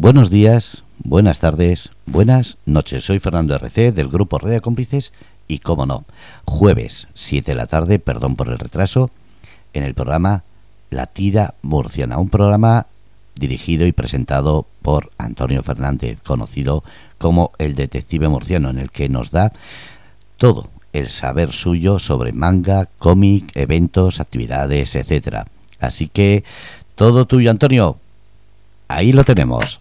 Buenos días, buenas tardes, buenas noches. Soy Fernando RC del grupo Red de Cómplices y, como no, jueves 7 de la tarde, perdón por el retraso, en el programa La Tira Murciana, un programa dirigido y presentado por Antonio Fernández, conocido como el Detective Murciano, en el que nos da todo el saber suyo sobre manga, cómic, eventos, actividades, etcétera. Así que todo tuyo, Antonio. Ahí lo tenemos.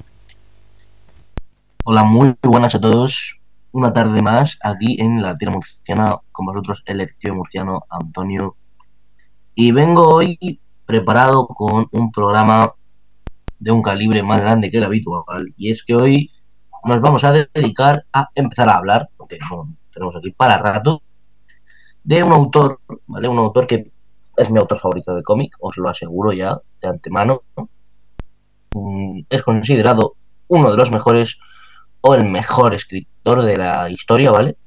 Hola, muy buenas a todos. Una tarde más aquí en la tierra murciana con vosotros, el detective murciano Antonio. Y vengo hoy preparado con un programa de un calibre más grande que el habitual. Y es que hoy nos vamos a dedicar a empezar a hablar, porque tenemos aquí para rato, de un autor, ¿vale? Un autor que es mi autor favorito de cómic, os lo aseguro ya de antemano. Mm, es considerado uno de los mejores o el mejor escritor de la historia, ¿vale?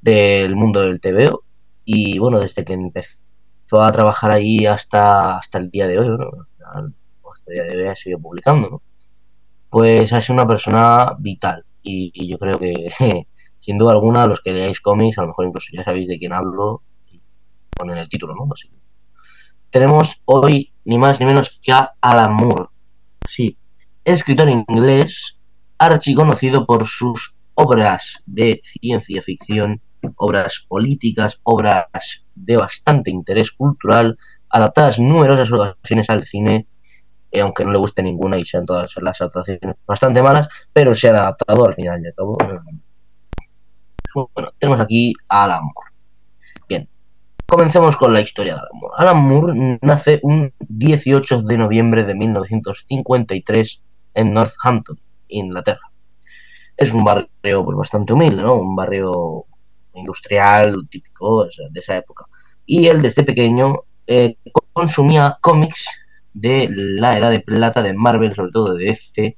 Del mundo del TVO. Y bueno, desde que empezó a trabajar ahí hasta, hasta el día de hoy, ¿no? Hasta el día de hoy ha seguido publicando, ¿no? Pues ha sido una persona vital. Y, yo creo que, sin duda alguna, los que leáis cómics, a lo mejor incluso ya sabéis de quién hablo, y ponen el título, ¿no? Tenemos hoy ni más ni menos que Alan Moore. Sí, escritor inglés archiconocido por sus obras de ciencia ficción, obras políticas, obras de bastante interés cultural, adaptadas numerosas ocasiones al cine, eh, aunque no le guste ninguna y sean todas las adaptaciones bastante malas, pero se han adaptado al final de todo. Bueno, tenemos aquí a Alan Moore. Bien, comencemos con la historia de Alan Moore. Alan Moore nace un 18 de noviembre de 1953 en Northampton, Inglaterra. Es un barrio pues, bastante humilde, ¿no? Un barrio industrial típico de esa época. Y él desde pequeño eh, consumía cómics de la edad de plata de Marvel, sobre todo de DC.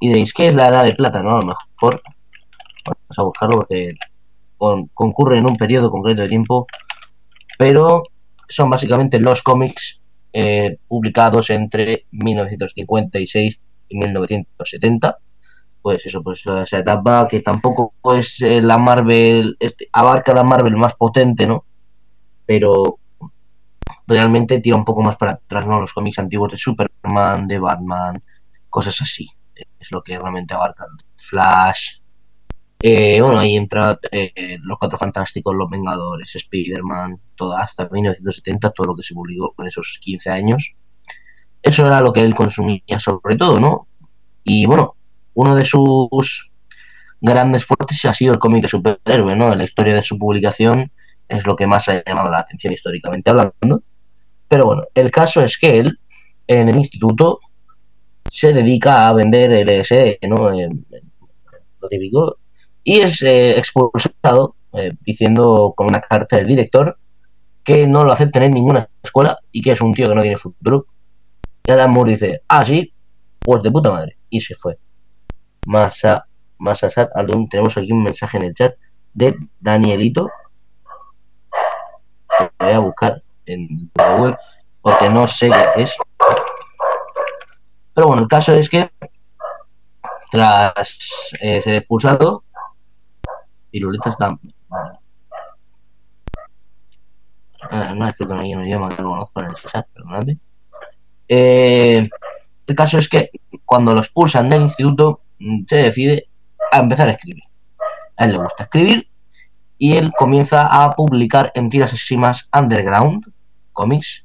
Y diréis, ¿qué es la edad de plata? No, a lo mejor vamos a buscarlo porque concurre en un periodo concreto de tiempo, pero son básicamente los cómics eh, publicados entre 1956 y 1970 pues eso, pues esa etapa que tampoco es eh, la Marvel, abarca la Marvel más potente, ¿no? Pero realmente tira un poco más para atrás, ¿no? Los cómics antiguos de Superman, de Batman, cosas así. Es lo que realmente abarca. Flash. Eh, bueno, ahí entra eh, los Cuatro Fantásticos, los Vengadores, Spider-Man, todo hasta 1970, todo lo que se publicó con esos 15 años. Eso era lo que él consumía sobre todo, ¿no? Y bueno, uno de sus grandes fuertes ha sido el cómic de superhéroe, ¿no? La historia de su publicación es lo que más ha llamado la atención históricamente hablando. Pero bueno, el caso es que él, en el instituto, se dedica a vender LSD, ¿no? lo típico. Y es eh, expulsado eh, diciendo con una carta del director que no lo acepten en ninguna escuela y que es un tío que no tiene futuro. Y Alan Moore dice, ah, sí, pues de puta madre. Y se fue. Masa, Masasat Alun. Tenemos aquí un mensaje en el chat de Danielito. Que voy a buscar en Google porque no sé qué es. Pero bueno, el caso es que tras eh, ser expulsado, Piruleta está. Ah, no es que que no conozco en el chat. Eh, el caso es que cuando lo expulsan del instituto, se decide a empezar a escribir. A él le gusta escribir y él comienza a publicar en tiras underground, cómics,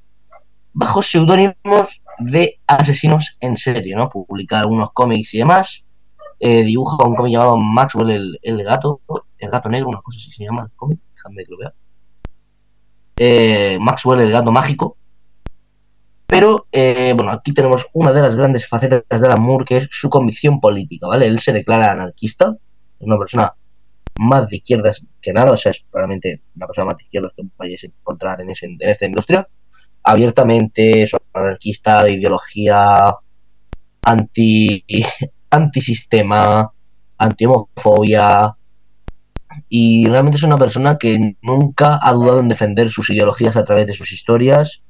bajo seudónimos de asesinos en serie, ¿no? Publicar algunos cómics y demás. Eh, dibuja un cómic llamado Maxwell el, gato, el gato negro, una cosa así se llama el cómic, déjame que lo vea. Eh, Maxwell el gato mágico, pero, eh, bueno, aquí tenemos una de las grandes facetas de Alan que es su convicción política, ¿vale? Él se declara anarquista, es una persona más de izquierdas que nada, o sea, es probablemente una persona más de izquierdas que vayáis a encontrar en esta industria. Abiertamente, es anarquista de ideología anti antisistema, anti-homofobia, y realmente es una persona que nunca ha dudado en defender sus ideologías a través de sus historias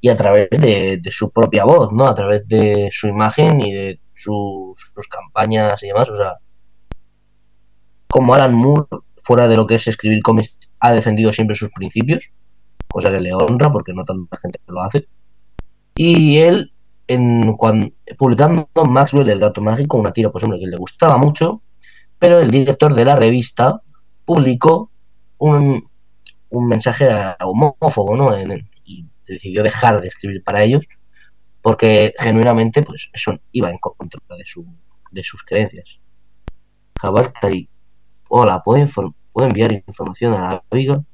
y a través de, su propia voz, ¿no? A través de su imagen y de sus, campañas y demás. O sea, como Alan Moore, fuera de lo que es escribir cómics, ha defendido siempre sus principios, cosa que le honra porque no tanta gente lo hace. Y él, en, cuando, publicando Maxwell, el gato mágico, una tira, pues hombre, que le gustaba mucho, pero el director de la revista publicó un, un mensaje homófobo, ¿no? En, decidió dejar de escribir para ellos porque genuinamente pues eso iba en contra de, su, de sus creencias. Jabartari, hola, ¿puedo, ¿puedo enviar información a la?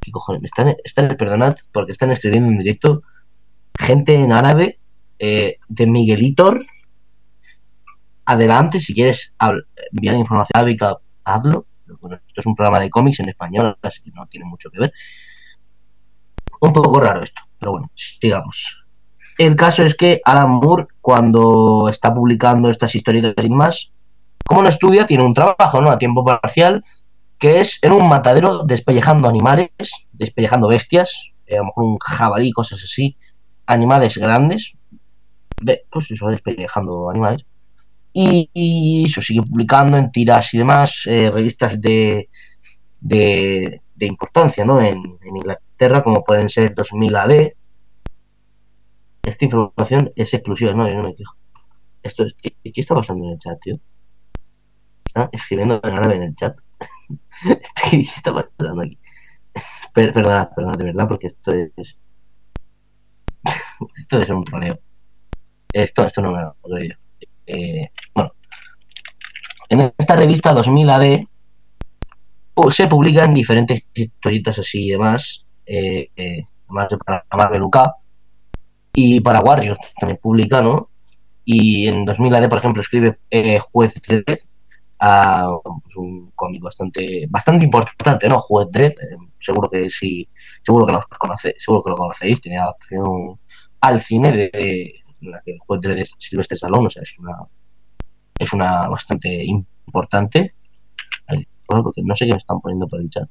¿Qué cojones? Están, están, perdonad, porque están escribiendo en directo gente en árabe eh, de Miguelitor. Adelante, si quieres enviar información a viga, hazlo. Bueno, esto es un programa de cómics en español, así que no tiene mucho que ver. Un poco raro esto, pero bueno, sigamos. El caso es que Alan Moore, cuando está publicando estas historietas sin más, como no estudia, tiene un trabajo, ¿no? A tiempo parcial, que es en un matadero despellejando animales, despellejando bestias, eh, a lo mejor un jabalí, cosas así, animales grandes, de, pues eso, despellejando animales. Y, eso sigue publicando en tiras y demás, eh, revistas de, de, de, importancia, ¿no? En, en, Inglaterra, como pueden ser 2000 AD, esta información es exclusiva, no, yo no me quejo. Esto es, ¿qué, ¿qué, está pasando en el chat, tío? Está escribiendo en árabe en el chat. ¿Qué está pasando aquí? Per, perdona, de verdad, porque esto es. esto ser un troleo. Esto, esto no me lo creo yo. Eh, bueno, en esta revista 2000 AD pues, se publican diferentes historietas así y demás, eh, para Marvel UK y para Warriors también publica, ¿no? Y en 2000 AD, por ejemplo, escribe eh, Juez Dredd, a, pues un cómic bastante bastante importante, ¿no? Juez Dredd, eh, seguro que sí, seguro que lo conocéis, seguro que lo conocéis, tiene adaptación al cine de, la que el Juez Dredd es Silvestre Stallone, o sea, es una es una bastante importante. Porque no sé qué me están poniendo por el chat.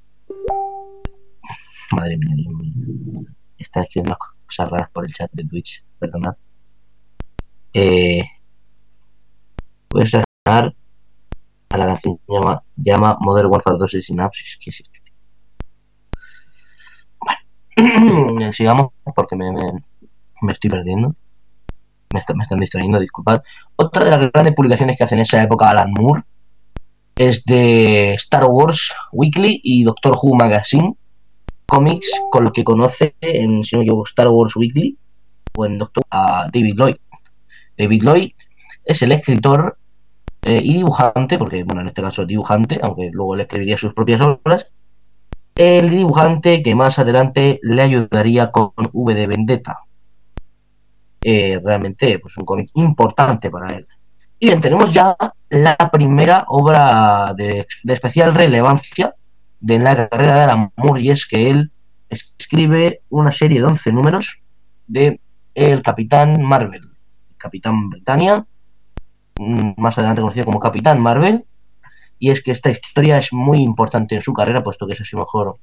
Madre mía, Dios mío. Están escribiendo cosas raras por el chat de Twitch, perdonad. Eh, voy a sacar a la canción que llama, llama Modern Warfare 2 y Synapsis. ¿Qué es este? Bueno, sigamos porque me, me, me estoy perdiendo. Me, está, me, están distrayendo, disculpad. Otra de las grandes publicaciones que hace en esa época Alan Moore es de Star Wars Weekly y Doctor Who Magazine cómics con los que conoce en, si no me Star Wars Weekly o en Doctor a David Lloyd. David Lloyd es el escritor eh, y dibujante, porque bueno, en este caso es dibujante, aunque luego le escribiría sus propias obras, el dibujante que más adelante le ayudaría con V de Vendetta. Eh, realmente, pues un cómic importante para él. Y bien, tenemos ya la primera obra de, de especial relevancia de la carrera de Alan Moore y es que él escribe una serie de 11 números de El Capitán Marvel, Capitán Britannia, mm, más adelante conocido como Capitán Marvel, y es que esta historia es muy importante en su carrera, puesto que es así mejor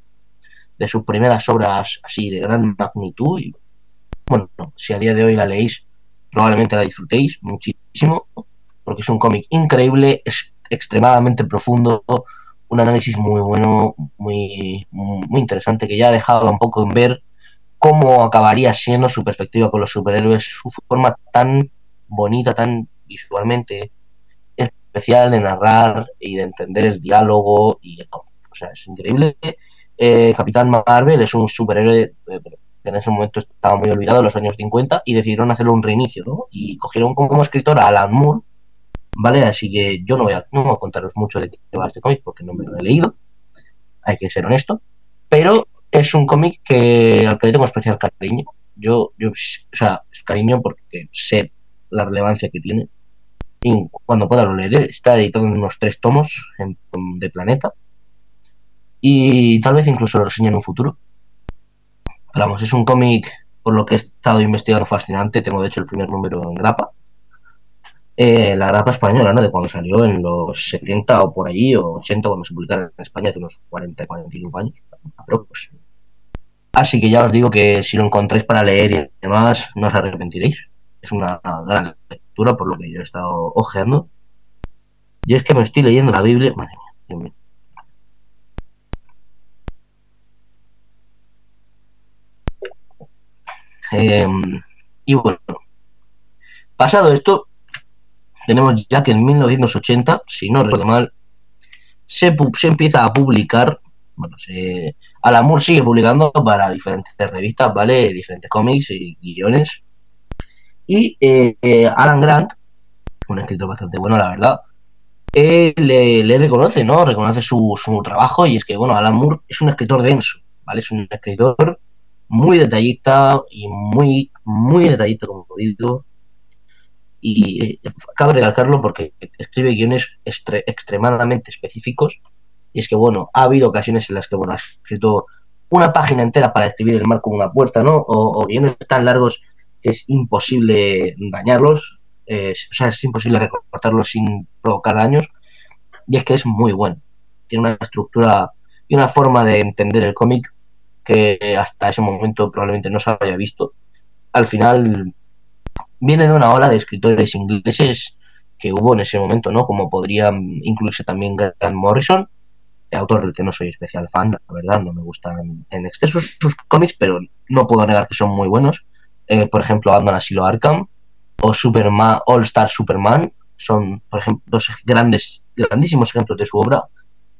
de sus primeras obras así de gran magnitud. Y, bueno, si a día de hoy la leéis, probablemente la disfrutéis muchísimo, porque es un cómic increíble, es extremadamente profundo, un análisis muy bueno, muy, muy interesante, que ya ha dejado un poco en ver cómo acabaría siendo su perspectiva con los superhéroes, su forma tan bonita, tan visualmente especial de narrar y de entender el diálogo y el cómic. O sea, es increíble. Eh, Capitán Marvel es un superhéroe eh, que en ese momento estaba muy olvidado en los años 50 y decidieron hacerle un reinicio, ¿no? Y cogieron como escritor a Alan Moore, ¿vale? Así que yo no voy a, no voy a contaros mucho de qué va este cómic porque no me lo he leído, hay que ser honesto, pero es un cómic que al que le tengo especial cariño. Yo, yo, o sea, cariño porque sé la relevancia que tiene. Y cuando pueda lo leeré, está editado en unos tres tomos en, de Planeta. Y tal vez incluso lo reseñe en un futuro. Pero es un cómic por lo que he estado investigando fascinante. Tengo de hecho el primer número en grapa eh, la grapa española, ¿no? De cuando salió en los 70 o por allí, o 80 cuando se publicaron en España hace unos 40, 45 años. Así que ya os digo que si lo encontráis para leer y demás, no os arrepentiréis. Es una gran lectura por lo que yo he estado ojeando. Y es que me estoy leyendo la Biblia. Madre mía, em, y bueno, pasado esto, tenemos ya que en 1980, si no recuerdo mal, se, empieza a publicar, bueno, se, Alan sigue publicando para diferentes revistas, ¿vale? Diferentes cómics y guiones. Y eh, eh, Alan Grant, un escritor bastante bueno, la verdad, eh, le, reconoce, ¿no? Reconoce su, su, trabajo y es que, bueno, Alan Moore es un escritor denso, ¿vale? Es un escritor muy detallista y muy, muy detallista, como digo. Y cabe recalcarlo porque escribe guiones extremadamente específicos y es que, bueno, ha habido ocasiones en las que, bueno, ha escrito una página entera para escribir el mar como una puerta, ¿no? O, guiones tan largos que es imposible dañarlos, o sea, es imposible recortarlos sin provocar daños. Y es que es muy bueno. Tiene una estructura y una forma de entender el cómic que hasta ese momento probablemente no se había visto. Al final viene de una ola de escritores ingleses que hubo en ese momento, ¿no? Como podría incluirse también Grant Morrison, autor del que no soy especial fan, la verdad, no me gustan en exceso sus cómics, pero no puedo negar que son muy buenos. Eh, por ejemplo, Batman Asilo Arkham o Superman, All Star Superman son, por ejemplo, dos grandes, grandísimos ejemplos de su obra,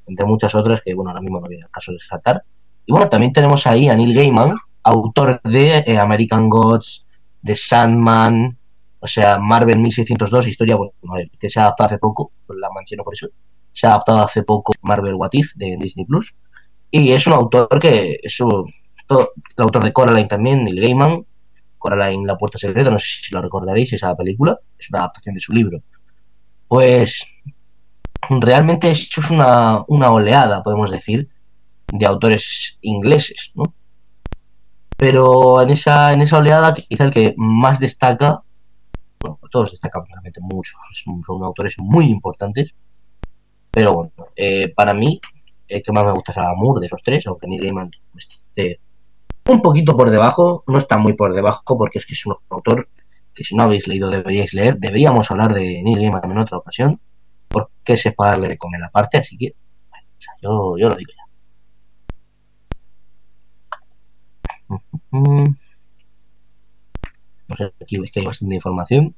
entre muchas otras que, bueno, ahora mismo no el caso de tratar. Y bueno, también tenemos ahí a Neil Gaiman, autor de eh, American Gods, de Sandman, o sea, Marvel 1602, historia, que se ha adaptado hace poco, la menciono por eso, se ha adaptado hace poco Marvel What If de Disney Plus. Y es un autor que es el autor de Coraline también, Neil Gaiman. Coraline, La Puerta Secreta, no sé si lo recordaréis, esa película, es una adaptación de su libro. Pues realmente eso es una, una oleada, podemos decir, de autores ingleses, ¿no? Pero en esa, en esa oleada, quizá el que más destaca, bueno, todos destacan realmente mucho, son, autores muy importantes, pero bueno, eh, para mí, el que más me gusta es Alamur de esos tres, aunque Neil Gaiman esté un poquito por debajo, no está muy por debajo porque es que es un autor que si no habéis leído deberíais leer. Deberíamos hablar de Neil Gaiman en otra ocasión, porque sepa darle de comer la parte, así que yo, yo lo digo ya. No sé, aquí veis que hay bastante información.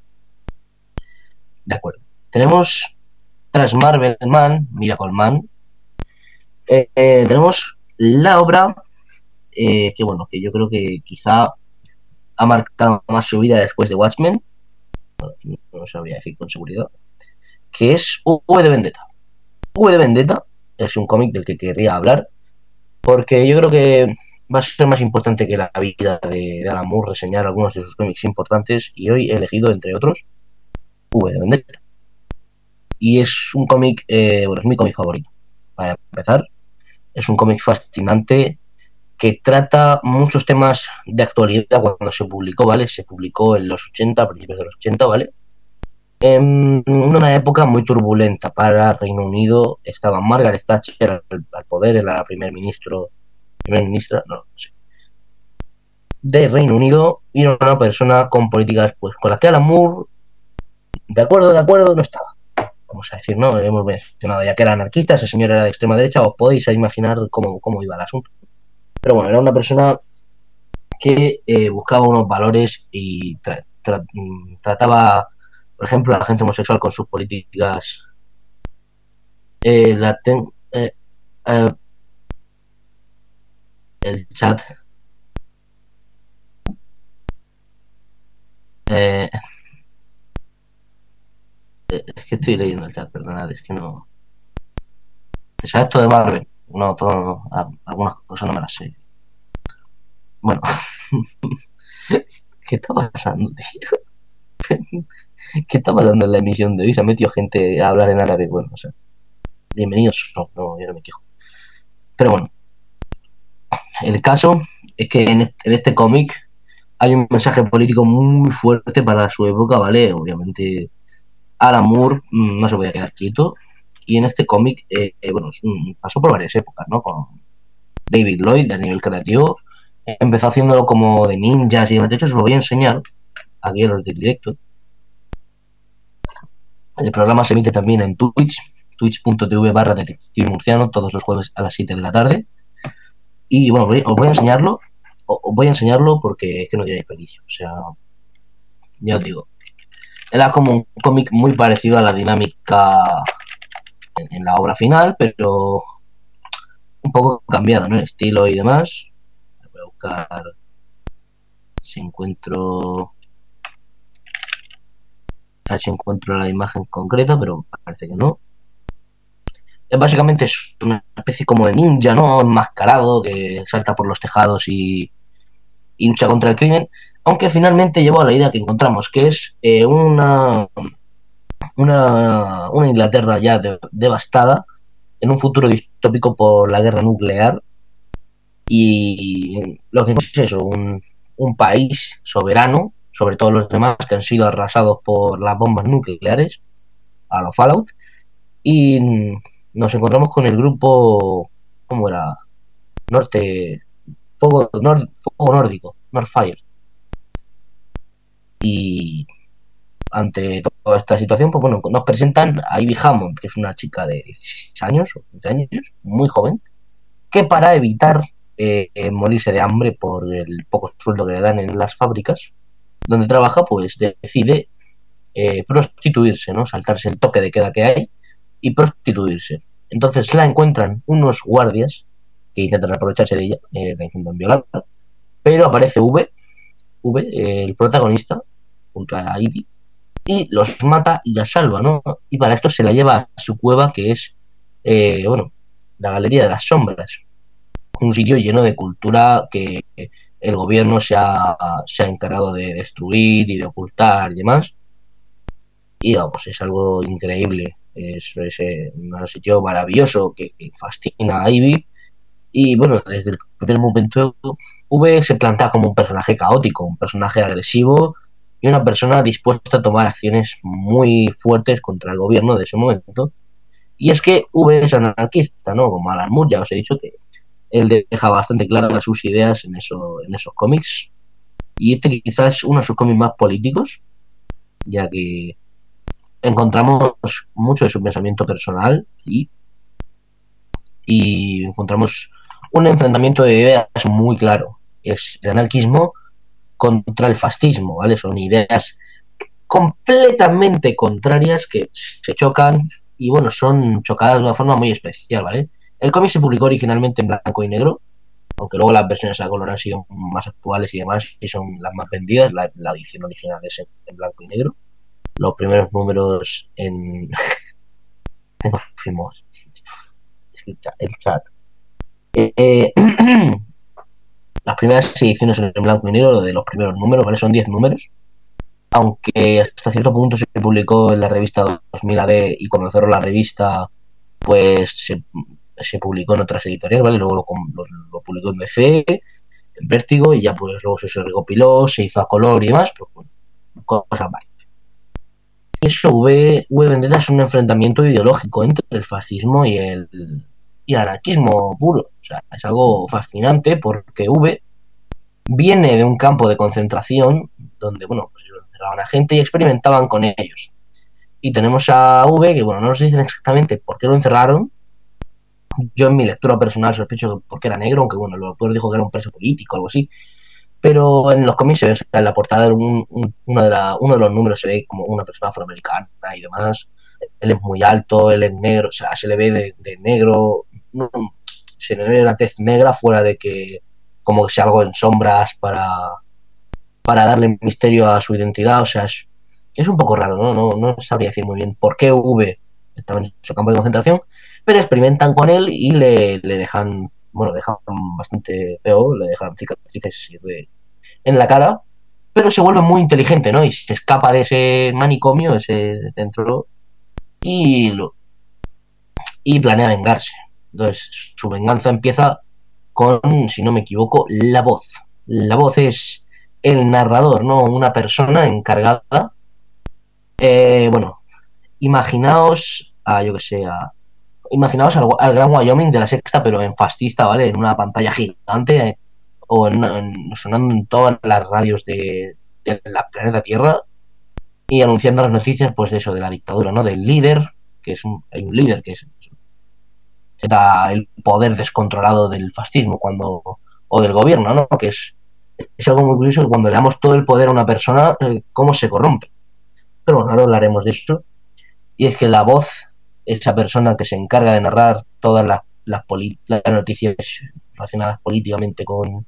De acuerdo. Tenemos tras Marvel Man, Miracle Man, eh, eh, tenemos la obra eh, que, bueno, que yo creo que quizá ha marcado más su vida después de Watchmen, no sabría decir con seguridad, que es V de Vendetta. V de Vendetta es un cómic del que querría hablar, porque yo creo que va a ser más importante que la vida de, de Alan Moore reseñar algunos de sus cómics importantes, y hoy he elegido, entre otros, V de Vendetta y es un cómic, eh, bueno, es mi cómic favorito. Para empezar, es un cómic fascinante que trata muchos temas de actualidad cuando se publicó, ¿vale? Se publicó en los 80, a principios de los 80, ¿vale? En una época muy turbulenta para Reino Unido, estaba Margaret Thatcher al, poder, era la primer ministro, primer ministra, no, sé, de Reino Unido y era una persona con políticas pues con las que Alan Moore, de acuerdo, de acuerdo, no estaba vamos a decir, ¿no? Hemos mencionado ya que era anarquista, ese señor era de extrema derecha, os podéis imaginar cómo, cómo iba el asunto. Pero bueno, era una persona que eh, buscaba unos valores y trataba, por ejemplo, a la gente homosexual con sus políticas. Eh, la eh, el chat. Eh, es que estoy leyendo el chat, perdonad, es que no. ¿Te sabes esto de Marvel? No, todo no. Algunas cosas no me las sé. Bueno. ¿Qué está pasando, tío? ¿Qué está pasando en la emisión de hoy? Se ha metido gente a hablar en árabe. Bueno, o sea. Bienvenidos. No, no, yo no me quejo. Pero bueno. El caso es que en este cómic hay un mensaje político muy fuerte para su época, ¿vale? Obviamente Alan Moore mm, no se podía quedar quieto y en este cómic, eh, eh, bueno, pasó por varias épocas, ¿no? Con David Lloyd a nivel creativo, empezó haciéndolo como de ninjas y demás. De hecho, os lo voy a enseñar aquí en los del directo. El programa se emite también en Twitch, twitch.tv barra detective murciano, todos los jueves a las 7 de la tarde. Y bueno, os voy a enseñarlo, os voy a enseñarlo porque es que no tiene desperdicio. O sea, ya os digo. Era como un cómic muy parecido a la dinámica en, la obra final, pero un poco cambiado, ¿no? El estilo y demás. Voy a buscar si encuentro a ver si encuentro la imagen concreta, pero parece que no. Básicamente es una especie como de ninja, ¿no? Enmascarado que salta por los tejados y, y lucha contra el crimen. Aunque finalmente llevó a la idea que encontramos, que es eh, una, una, una, Inglaterra ya devastada en un futuro distópico por la guerra nuclear. Y lo que es eso, un, un país soberano sobre todos los demás que han sido arrasados por las bombas nucleares a los Fallout. Y nos encontramos con el grupo ¿cómo era? Norte Fuego, Fuego Nórdico Northfire y ante toda esta situación, pues bueno, nos presentan a Ivy Hammond, que es una chica de 16 años o 15 años, muy joven, que para evitar eh, morirse de hambre por el poco sueldo que le dan en las fábricas donde trabaja, pues decide eh, prostituirse, ¿no? Saltarse el toque de queda que hay y prostituirse. Entonces la encuentran unos guardias que intentan aprovecharse de ella, eh, la intentan violar, pero aparece V, V, el protagonista, junto a Ivy y los mata y la salva, ¿no? Y para esto se la lleva a su cueva que es, eh, bueno, la Galería de las Sombras, un sitio lleno de cultura que el gobierno se ha, se ha encargado de destruir y de ocultar y demás. Y vamos, es algo increíble, es, es eh, un sitio maravilloso que, fascina a Ivy. Y bueno, desde el primer momento V se plantea como un personaje caótico, un personaje agresivo y una persona dispuesta a tomar acciones muy fuertes contra el gobierno de ese momento. Y es que V es anarquista, ¿no? Como Alan Moore, ya os he dicho que él deja bastante claras sus ideas en, eso, en esos cómics. Y este quizás es uno de sus cómics más políticos, ya que encontramos mucho de su pensamiento personal y, y encontramos un enfrentamiento de ideas muy claro. Es el anarquismo contra el fascismo, ¿vale? Son ideas completamente contrarias que se chocan y bueno, son chocadas de una forma muy especial, ¿vale? El cómic se publicó originalmente en blanco y negro, aunque luego las versiones a color han sido más actuales y demás, y son las más vendidas. La, edición original es en, blanco y negro. Los primeros números en. Fuimos. Es que el chat. Eh, Las primeras ediciones en blanco y negro, de los primeros números, ¿vale? Son 10 números. Aunque hasta cierto punto se publicó en la revista 2000 AD y cuando cerró la revista, pues se, publicó en otras editoriales, ¿vale? Luego lo, publicó en DC, en Vértigo, y ya pues luego se, recopiló, se hizo a color y demás, pues bueno, cosas varias. Eso, V, v Vendetta es un enfrentamiento ideológico entre el fascismo y el, y el anarquismo puro. O sea, es algo fascinante porque V viene de un campo de concentración donde, bueno, pues encerraban a gente y experimentaban con ellos. Y tenemos a V, que, bueno, no nos dicen exactamente por qué lo encerraron. Yo en mi lectura personal sospecho que porque era negro, aunque, bueno, el autor dijo que era un preso político o algo así. Pero en los cómics en la portada, de uno de los números se ve como una persona afroamericana y demás. Él es muy alto, él es negro, o sea, se le ve de, negro. Se le ve la tez negra fuera de que como que sea algo en sombras para, para darle misterio a su identidad. O sea, es, es un poco raro, ¿no? ¿no? No sabría decir muy bien por qué V estaba en su campo de concentración, pero experimentan con él y le, le dejan, bueno, dejan bastante feo, le dejan cicatrices en la cara, pero se vuelve muy inteligente, ¿no? Y se escapa de ese manicomio, ese centro, y, lo, y planea vengarse. Entonces, su venganza empieza con, si no me equivoco, la voz. La voz es el narrador, ¿no? Una persona encargada. Eh, bueno, imaginaos a, yo que sé, imaginaos al, Gran Wyoming de la sexta, pero en fascista, ¿vale? En una pantalla gigante eh, o sonando en todas las radios de, de la planeta Tierra y anunciando las noticias pues de eso, de la dictadura, ¿no? Del líder, que es un, hay un líder que es da el poder descontrolado del fascismo cuando o del gobierno, ¿no? Que es, es algo muy curioso que cuando le damos todo el poder a una persona, eh, cómo se corrompe. Pero bueno, ahora hablaremos de esto. Y es que la voz, esa persona que se encarga de narrar todas las, noticias relacionadas políticamente con,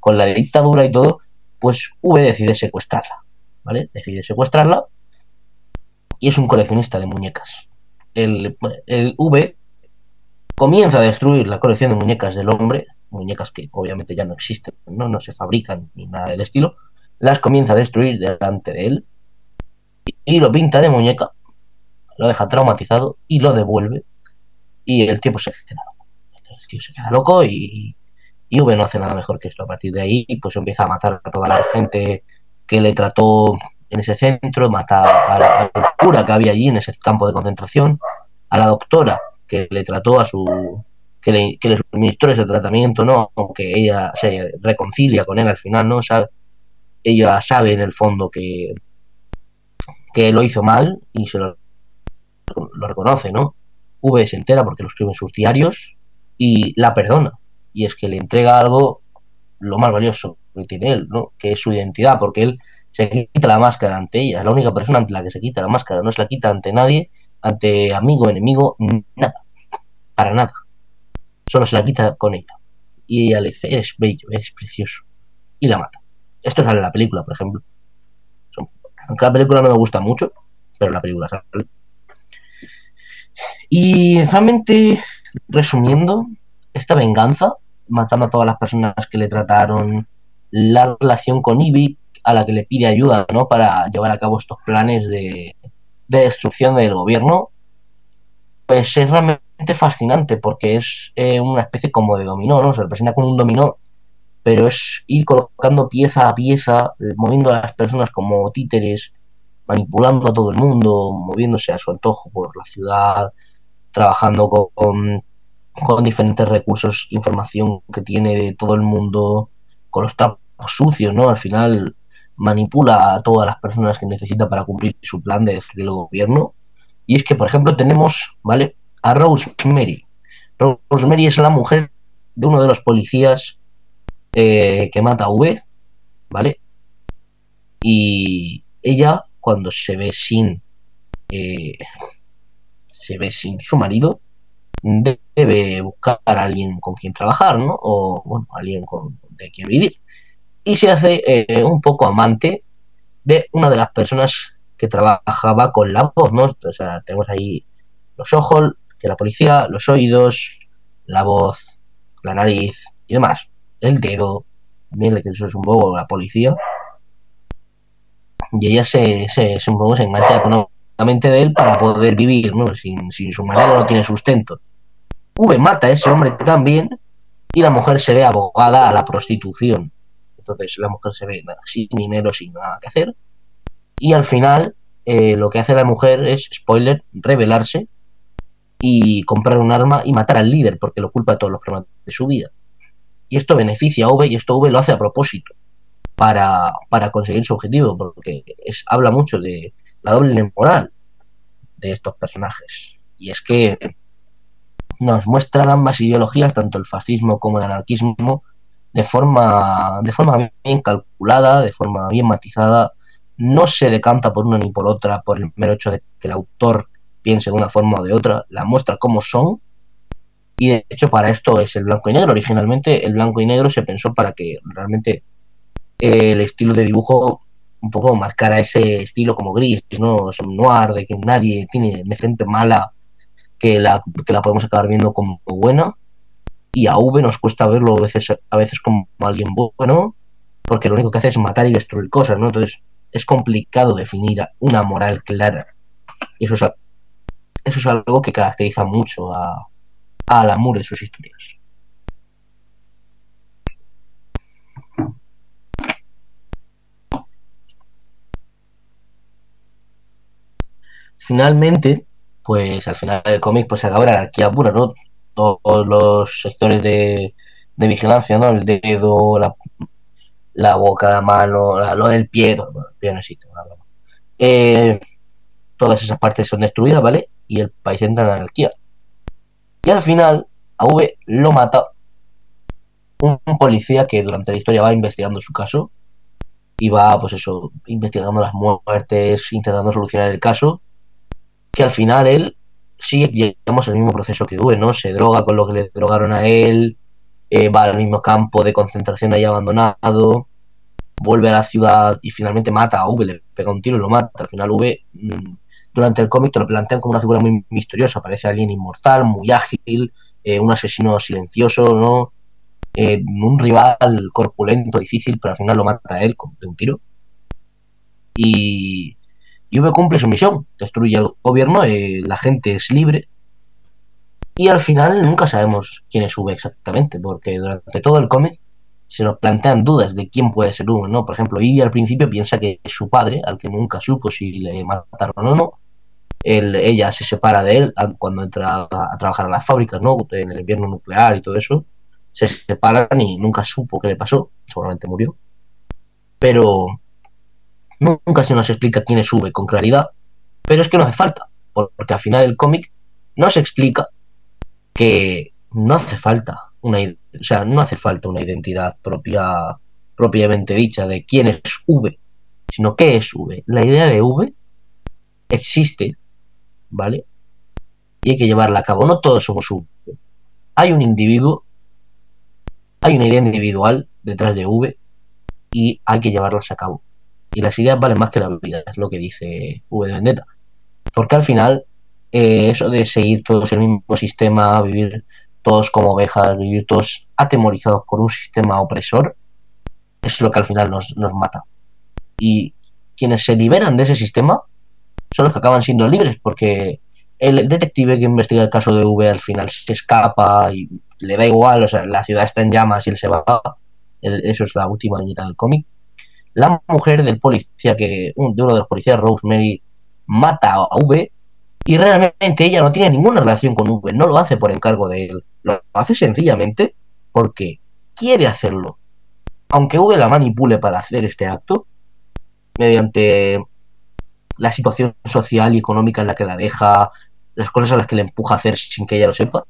con la dictadura y todo, pues V decide secuestrarla, ¿vale? Decide secuestrarla y es un coleccionista de muñecas. El, el V comienza a destruir la colección de muñecas del hombre, muñecas que obviamente ya no existen, no, no se fabrican ni nada del estilo, las comienza a destruir delante de él y lo pinta de muñeca, lo deja traumatizado y lo devuelve y el tiempo se queda loco. El tío se queda loco y, y V no hace nada mejor que esto. A partir de ahí, pues empieza a matar a toda la gente que le trató en ese centro, mata al, cura que había allí en ese campo de concentración, a la doctora que le trató a su que le, que suministró ese tratamiento, ¿no? Aunque ella se reconcilia con él al final, ¿no? Ella sabe en el fondo que, que lo hizo mal y se lo, lo reconoce, ¿no? V se entera porque lo escribe en sus diarios y la perdona. Y es que le entrega algo lo más valioso que tiene él, ¿no? Que es su identidad, porque él se quita la máscara ante ella. Es la única persona ante la que se quita la máscara. No se la quita ante nadie, ante amigo, enemigo, nada. Para nada. Solo se la quita con ella. Y ella le dice, eres bello, eres precioso. Y la mata. Esto sale en la película, por ejemplo. La película no me gusta mucho, pero la película sale. Y realmente, resumiendo, esta venganza, matando a todas las personas que le trataron, la relación con Ivy, a la que le pide ayuda, ¿no? Para llevar a cabo estos planes de, de destrucción del gobierno, pues es realmente fascinante porque es eh, una especie como de dominó, ¿no? Se representa como un dominó, pero es ir colocando pieza a pieza, eh, moviendo a las personas como títeres, manipulando a todo el mundo, moviéndose a su antojo por la ciudad, trabajando con, diferentes recursos, información que tiene de todo el mundo, con los trapos sucios, ¿no? Al final manipula a todas las personas que necesita para cumplir su plan de destruir gobierno. Y es que, por ejemplo, tenemos, ¿vale? A Rosemary. Rosemary es la mujer de uno de los policías eh, que mata a V, ¿vale? Y ella, cuando se ve sin. Eh, se ve sin su marido, debe buscar a alguien con quien trabajar, ¿no? O, bueno, alguien con, de quien vivir y se hace eh, un poco amante de una de las personas que trabajaba con la voz, ¿no? O sea, tenemos ahí los ojos, que la policía, los oídos, la voz, la nariz y demás. El dedo, también que eso es un poco la policía. Y ella se, se, se, un poco se engancha económicamente de él para poder vivir, ¿no? Sin, sin su marido no tiene sustento. V mata a ese hombre también y la mujer se ve abogada a la prostitución. Entonces la mujer se ve sin dinero, sin nada que hacer. Y al final eh, lo que hace la mujer es, spoiler, rebelarse y comprar un arma y matar al líder porque lo culpa de todos los problemas de su vida. Y esto beneficia a V y esto V lo hace a propósito para, para conseguir su objetivo porque es, habla mucho de la doble moral de estos personajes. Y es que nos muestran ambas ideologías, tanto el fascismo como el anarquismo, de forma, de forma bien calculada, de forma bien matizada, no se decanta por una ni por otra por el mero hecho de que el autor piense de una forma o de otra, la muestra como son, y de hecho para esto es el blanco y negro. Originalmente el blanco y negro se pensó para que realmente el estilo de dibujo un poco marcara ese estilo como gris, ¿no? Es un noir, de que nadie tiene de frente mala que la, que la podemos acabar viendo como buena y a V nos cuesta verlo a veces, a veces como alguien bueno, porque lo único que hace es matar y destruir cosas, ¿no? Entonces es complicado definir una moral clara. Y eso es, eso es algo que caracteriza mucho a, a Alan Moore en sus historias. Finalmente, pues al final del cómic pues se acaba la anarquía pura, ¿no? todos los sectores de, de vigilancia, ¿no? El dedo, la, la boca, la mano, la, lo del pie, bueno, el pie no existe, una broma. eh, todas esas partes son destruidas, ¿vale? Y el país entra en anarquía. Y al final, a V lo mata un, policía que durante la historia va investigando su caso y va, pues eso, investigando las muertes, intentando solucionar el caso, que al final él sigue, llegamos al mismo proceso que V, ¿no? Se droga con lo que le drogaron a él, eh, va al mismo campo de concentración ahí abandonado, vuelve a la ciudad y finalmente mata a V, le pega un tiro y lo mata. Al final V, mm, durante el cómic lo plantean como una figura muy misteriosa, parece alguien inmortal, muy ágil, eh, un asesino silencioso, ¿no? Eh, un rival corpulento, difícil, pero al final lo mata a él de un tiro. Y, y V cumple su misión, destruye el gobierno, la gente es libre. Y al final nunca sabemos quién es V exactamente, porque durante todo el cómic se nos plantean dudas de quién puede ser uno, ¿no? Por ejemplo, Ivy al principio piensa que es su padre, al que nunca supo si le mataron o no. ella se separa de él cuando entra a, trabajar a las fábricas, ¿no? En el invierno nuclear y todo eso. Se separan y nunca supo qué le pasó. Seguramente murió. Pero nunca se nos explica quién es V con claridad. Pero es que no hace falta. Porque al final el cómic no se explica que no hace falta una o sea, no hace falta una identidad propia propiamente dicha de quién es V, sino qué es V. La idea de V existe, ¿vale? Y hay que llevarla a cabo. No todos somos V. Hay un individuo, hay una idea individual detrás de V y hay que llevarlas a cabo. Y las ideas valen más que la vida, es lo que dice V de Vendetta. Porque al final, eh, eso de seguir todos el mismo sistema, vivir todos como ovejas, vivir todos atemorizados por un sistema opresor, es lo que al final nos, mata. Y quienes se liberan de ese sistema son los que acaban siendo libres, porque el detective que investiga el caso de V al final se escapa y le da igual, o sea, la ciudad está en llamas y él se va. eso es la última viñeta del cómic. La mujer del policía, que de uno de los policías, Rosemary, mata a V y realmente ella no tiene ninguna relación con V, no lo hace por encargo de él, lo hace sencillamente porque quiere hacerlo. Aunque V la manipule para hacer este acto, mediante la situación social y económica en la que la deja, las cosas a las que le empuja a hacer sin que ella lo sepa,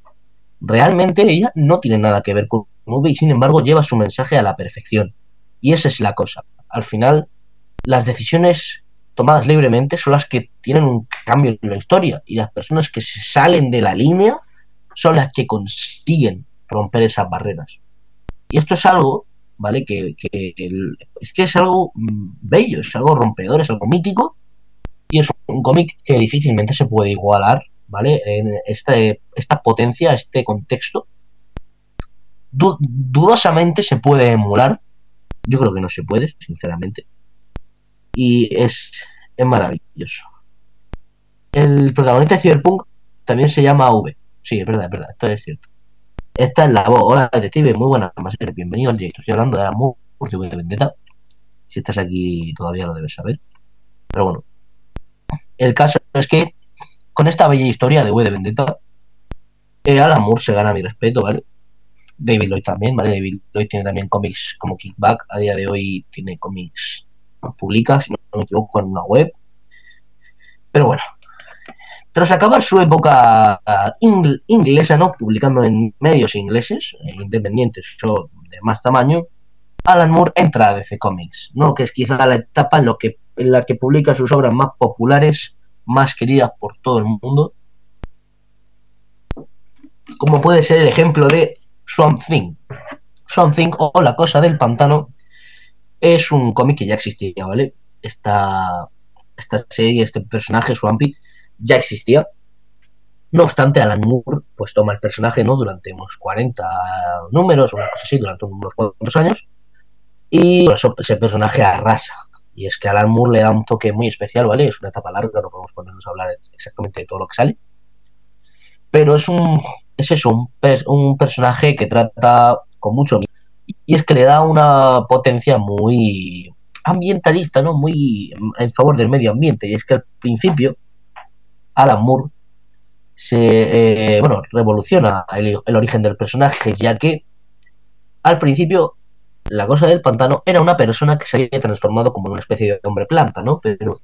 realmente ella no tiene nada que ver con V y sin embargo lleva su mensaje a la perfección. Y esa es la cosa. Al final, las decisiones tomadas libremente son las que tienen un cambio en la historia y las personas que se salen de la línea son las que consiguen romper esas barreras. Y esto es algo, ¿vale? Que, es que es algo mm, bello, es algo rompedor, es algo mítico y es un cómic que difícilmente se puede igualar, ¿vale? En este, esta potencia, este contexto. dudosamente se puede emular. Yo creo que no se puede, sinceramente y es, es maravilloso. El protagonista de Cyberpunk también se llama V. Sí, es verdad, es verdad, esto es cierto. Esta es la voz. Hola, detective, muy buenas Bienvenido al directo. Estoy hablando de la por de Vendetta. Si estás aquí todavía lo debes saber. Pero bueno. El caso es que con esta bella historia de V de Vendetta, el Alan se gana mi respeto, ¿vale? David Lloyd también, ¿vale? David Lloyd tiene también cómics como Kickback. A día de hoy tiene cómics publica, si no me equivoco, en una web. Pero bueno, tras acabar su época inglesa, ¿no? publicando en medios ingleses, eh, independientes o de más tamaño, Alan Moore entra a DC Comics, ¿no? que es quizá la etapa en, lo que, en la que publica sus obras más populares, más queridas por todo el mundo, como puede ser el ejemplo de Swamp Thing. Swamp Thing o La Cosa del Pantano, es un cómic que ya existía, ¿vale? Esta, esta serie, este personaje, Swampy, ya existía. No obstante, Alan Moore pues toma el personaje ¿no? durante unos 40 números, una cosa así, durante unos cuantos años, y ese personaje arrasa. Y es que Alan Moore le da un toque muy especial, ¿vale? Es una etapa larga, no podemos ponernos a hablar exactamente de todo lo que sale. Pero es un es un, un personaje que trata con mucho y es que le da una potencia muy ambientalista, ¿no? Muy en favor del medio ambiente. Y es que al principio Alan Moore se, eh, bueno, revoluciona el, origen del personaje, ya que al principio la cosa del pantano era una persona que se había transformado como una especie de hombre planta, ¿no? Pero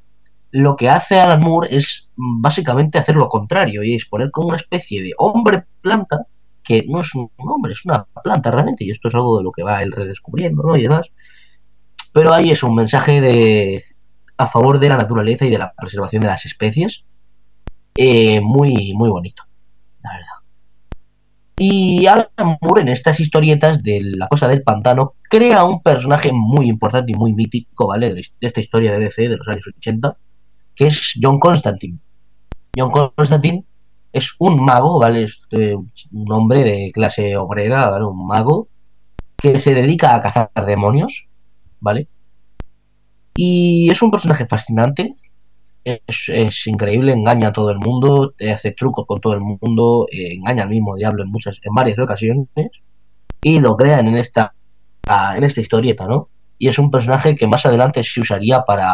lo que hace Alan Moore es básicamente hacer lo contrario y es poner como una especie de hombre planta que no es un hombre, es una planta realmente y esto es algo de lo que va él redescubriendo ¿no? y demás. Pero ahí es un mensaje de a favor de la naturaleza y de la preservación de las especies eh, muy, muy bonito, la verdad. Y Alan Moore en estas historietas de la cosa del pantano crea un personaje muy importante y muy mítico, ¿vale? De esta historia de DC de los años 80, que es John Constantine. John Constantine es un mago, ¿vale? Es eh, un hombre de clase obrera, ¿vale? Un mago que se dedica a cazar demonios, ¿vale? Y es un personaje fascinante, es, increíble, engaña a todo el mundo, hace trucos con todo el mundo, eh, engaña al mismo diablo en muchas, en varias ocasiones, y lo crean en esta, en esta historieta, ¿no? Y es un personaje que más adelante se usaría para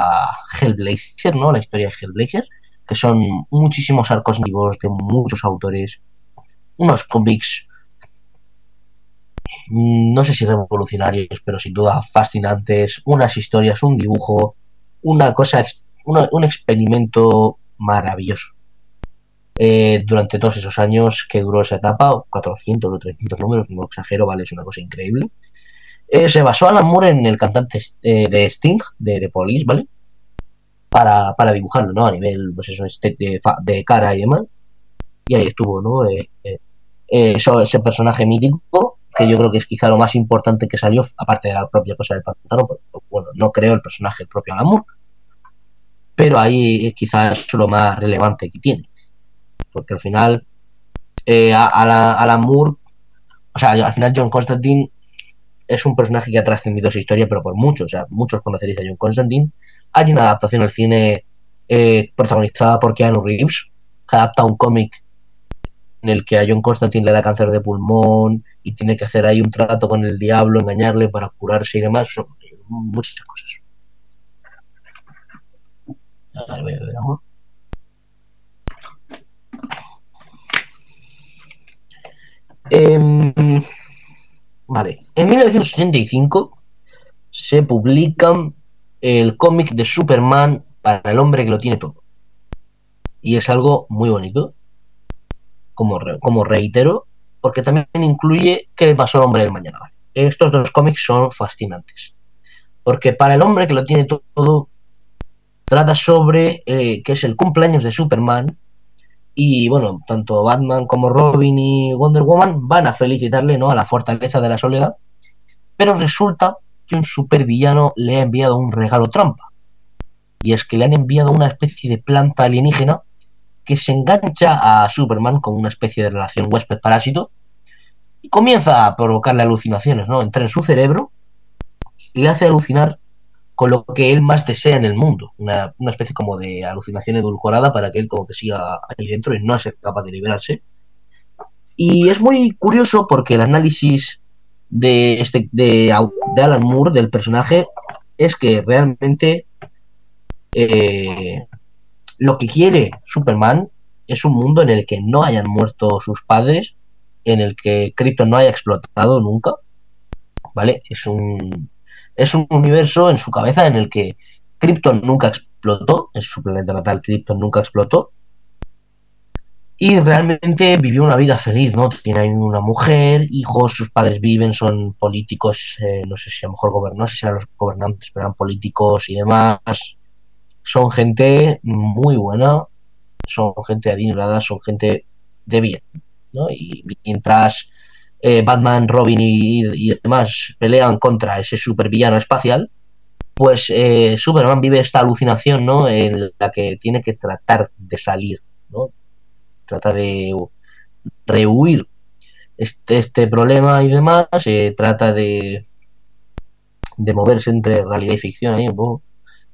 Hellblazer, ¿no? La historia de Hellblazer, que son muchísimos arcos vivos de muchos autores, unos cómics, mm, no sé si revolucionarios, pero sin duda fascinantes, unas historias, un dibujo, una cosa un experimento maravilloso. Eh, durante todos esos años que duró esa etapa, 400 o 300 números, no exagero, vale, es una cosa increíble. Eh, se basó Alan Moore en el cantante eh, de Sting, de, de Police, ¿vale? Para, para, dibujarlo, ¿no? A nivel, pues eso, este, de, de, cara y demás. Y ahí estuvo, ¿no? Eso, ese personaje mítico, que yo creo que es quizá lo más importante que salió, aparte de la propia cosa del pantano, bueno, no creo el personaje, el propio Alan Moore, pero ahí quizás es lo más relevante que tiene. Porque al final, eh, a, la, Moore, o sea, al final John Constantine es un personaje que ha trascendido su historia, pero por muchos, o sea, muchos conoceréis a John Constantine. Hay una adaptación al cine eh, protagonizada por Keanu Reeves, que adapta un cómic en el que a John Constantine le da cáncer de pulmón y tiene que hacer ahí un trato con el diablo, engañarle para curarse y demás. Muchas cosas. Em, vale, en 1985 se publica el cómic de Superman para el hombre que lo tiene todo. Y es algo muy bonito, como, como reitero, porque también incluye qué le pasó al hombre del mañana. Estos dos cómics son fascinantes. Porque para el hombre que lo tiene todo, trata sobre eh, que es el cumpleaños de Superman y bueno, tanto Batman como Robin y Wonder Woman van a felicitarle ¿no? a la fortaleza de la soledad, pero resulta que un supervillano le ha enviado un regalo trampa. Y es que le han enviado una especie de planta alienígena que se engancha a Superman con una especie de relación huésped-parásito y comienza a provocarle alucinaciones, ¿no? Entra en su cerebro y le hace alucinar con lo que él más desea en el mundo, una, especie como de alucinación edulcorada para que él como que siga ahí dentro y no sea capaz de liberarse. Y es muy curioso porque el análisis de, este, de, Alan Moore, del personaje, es que realmente eh, lo que quiere Superman es un mundo en el que no hayan muerto sus padres, en el que Krypton no haya explotado nunca, ¿vale? Es un, es un universo en su cabeza en el que Krypton nunca explotó, en su planeta natal Krypton nunca explotó, y realmente vivió una vida feliz, ¿no? Tiene una mujer, hijos, sus padres viven, son políticos, eh, no sé si a lo mejor gobernantes, no sé si eran los gobernantes, pero eran políticos y demás. Son gente muy buena, son gente adinerada, son gente de bien, ¿no? Y mientras eh, Batman, Robin y, demás pelean contra ese supervillano espacial, pues eh, Superman vive esta alucinación, ¿no? En la que tiene que tratar de salir, ¿no? Trata de rehuir este, este problema y demás, se trata de, de moverse entre realidad y ficción ahí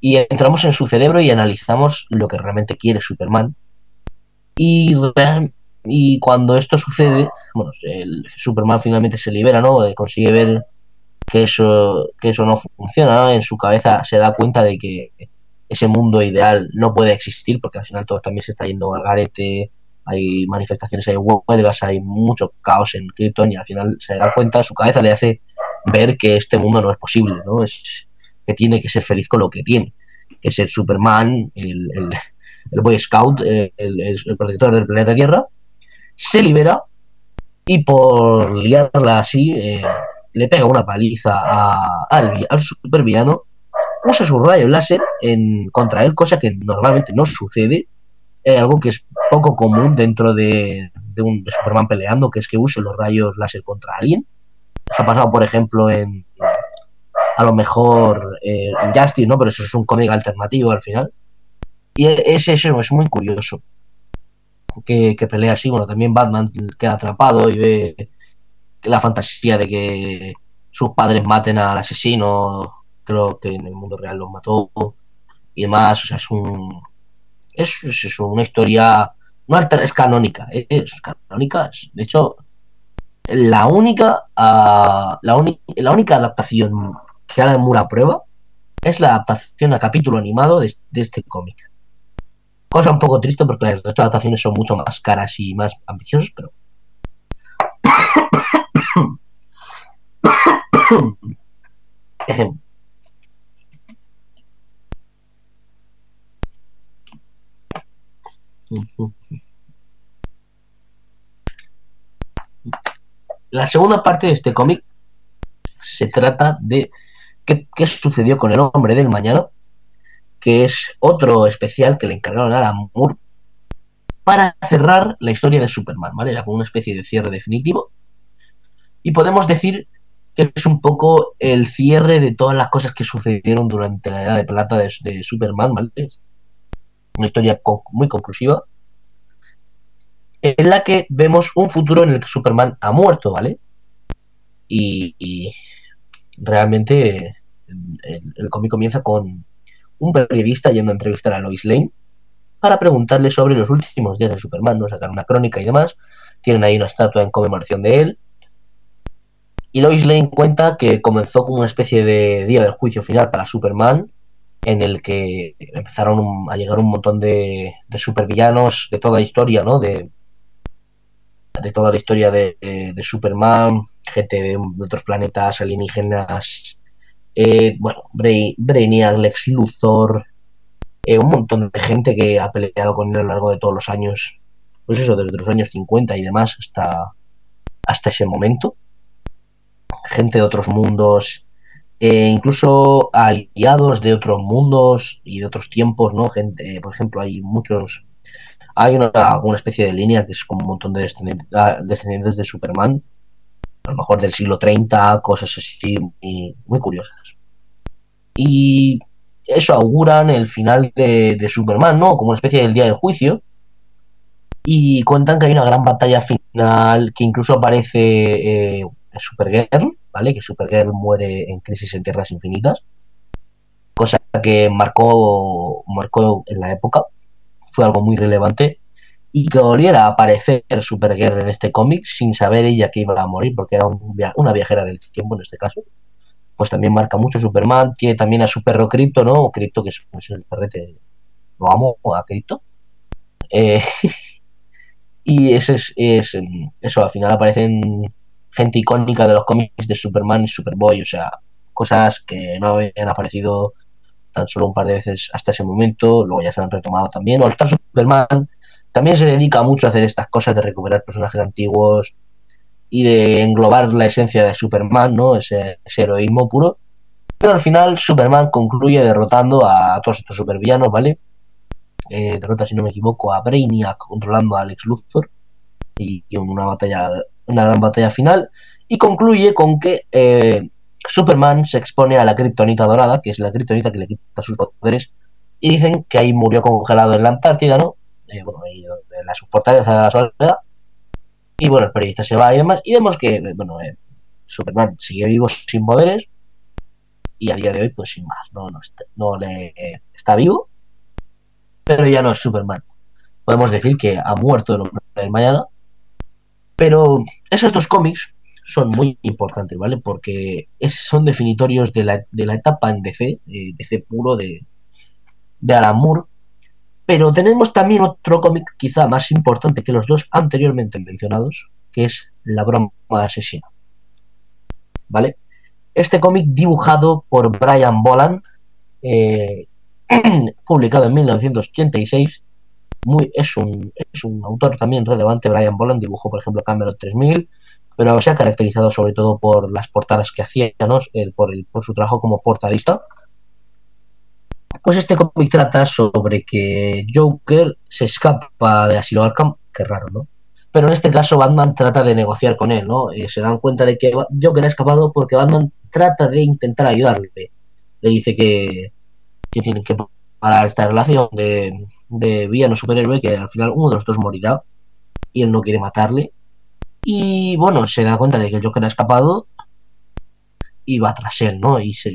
Y entramos en su cerebro y analizamos lo que realmente quiere Superman. Y y cuando esto sucede, bueno, el Superman finalmente se libera, ¿no? Eh, consigue ver que eso, que eso no funciona. En su cabeza se da cuenta de que ese mundo ideal no puede existir porque al final todo también se está yendo al garete, hay manifestaciones, hay huelgas, hay mucho caos en Krypton y al final se da cuenta, su cabeza le hace ver que este mundo no es posible, ¿no? Es que tiene que ser feliz con lo que tiene. que es el Superman, el, el, Boy Scout, el, el, protector del planeta Tierra, se libera y por liarla así eh, le pega una paliza a, al, al supervillano, usa su rayo láser en, contra él, cosa que normalmente no sucede, es algo que es poco común dentro de, de un Superman peleando, que es que use los rayos láser contra alguien. Eso ha pasado, por ejemplo, en a lo mejor eh, Justice, ¿no? Pero eso es un cómic alternativo al final. Y es eso, es muy curioso. Que, que, pelea así, bueno, también Batman queda atrapado y ve la fantasía de que sus padres maten al asesino, creo que en el mundo real los mató y demás, o sea, es un es, es una historia no es canónica, es canónica, de hecho la única uh, la, la única adaptación que Alan Moore aprueba es la adaptación a capítulo animado de este cómic. Cosa un poco triste porque las otras adaptaciones son mucho más caras y más ambiciosas, pero La segunda parte de este cómic se trata de qué, qué, sucedió con el hombre del mañana, que es otro especial que le encargaron a Alan para cerrar la historia de Superman, ¿vale? Era como una especie de cierre definitivo. Y podemos decir que es un poco el cierre de todas las cosas que sucedieron durante la edad de plata de, Superman, ¿vale? Una historia muy conclusiva. En la que vemos un futuro en el que Superman ha muerto, ¿vale? Y, realmente el, el cómic comienza con un periodista yendo a entrevistar a Lois Lane para preguntarle sobre los últimos días de Superman, ¿no? Sacar una crónica y demás. Tienen ahí una estatua en conmemoración de él. Y Lois Lane cuenta que comenzó como una especie de día del juicio final para Superman, en el que empezaron a llegar un montón de, de supervillanos de toda la historia, ¿no? De, de toda la historia de, de, de Superman, gente de, otros planetas alienígenas, eh, bueno, Bray, Brainiac, Lex Luthor, eh, un montón de gente que ha peleado con él a lo largo de todos los años, pues eso, desde los años 50 y demás hasta, hasta ese momento. Gente de otros mundos, eh, incluso aliados de otros mundos y de otros tiempos, ¿no? Gente, por ejemplo, hay muchos. Hay una, alguna especie de línea que es como un montón de descendientes, descendientes de Superman, a lo mejor del siglo 30, cosas así muy, curiosas. Y eso auguran el final de, de, Superman, ¿no? Como una especie del día del juicio. Y cuentan que hay una gran batalla final, que incluso aparece eh, Supergirl, ¿vale? Que Supergirl muere en Crisis en Tierras Infinitas. Cosa que marcó, marcó en la época. Fue algo muy relevante. Y que volviera a aparecer Supergirl en este cómic sin saber ella que iba a morir, porque era un, una viajera del tiempo en este caso pues también marca mucho Superman, tiene también a su perro Crypto, ¿no? Crypto, que es, el perrete, lo amo a Crypto. Eh, y ese es, es, eso, al final aparecen gente icónica de los cómics de Superman y Superboy, o sea, cosas que no habían aparecido tan solo un par de veces hasta ese momento, luego ya se han retomado también. O Star Superman también se dedica mucho a hacer estas cosas de recuperar personajes antiguos, y de englobar la esencia de Superman, ¿no? Ese, heroísmo puro. Pero al final Superman concluye derrotando a todos estos supervillanos, ¿vale? Eh, derrota, si no me equivoco, a Brainiac controlando a Alex Luthor y, y una batalla, una gran batalla final. Y concluye con que eh, Superman se expone a la kriptonita dorada, que es la kriptonita que le quita sus poderes, y dicen que ahí murió congelado en la Antártida, ¿no? Eh, bueno, ahí en la fortaleza de la soledad y bueno, el periodista se va y demás. Y vemos que, bueno, eh, Superman sigue vivo sin poderes. Y a día de hoy, pues sin más. No, no, no le eh, está vivo. Pero ya no es Superman. Podemos decir que ha muerto el hombre mañana. Pero esos dos cómics son muy importantes, ¿vale? Porque es, son definitorios de la, de la etapa en DC, eh, DC puro de, de Alan Moore, pero tenemos también otro cómic quizá más importante que los dos anteriormente mencionados, que es La broma asesina. ¿Vale? Este cómic dibujado por Brian Boland, eh, publicado en 1986. Muy, es, un, es un autor también relevante, Brian Boland dibujó por ejemplo Camelot 3000, pero se ha caracterizado sobre todo por las portadas que hacía, ¿no? por, el, por su trabajo como portadista. Pues este cómic trata sobre que Joker se escapa de Asilo Arkham, que raro, ¿no? Pero en este caso Batman trata de negociar con él, ¿no? Eh, se dan cuenta de que Joker ha escapado porque Batman trata de intentar ayudarle. Le dice que, que tienen que parar esta relación de, de villano superhéroe, que al final uno de los dos morirá y él no quiere matarle. Y bueno, se da cuenta de que Joker ha escapado y va tras él, ¿no? Y, se,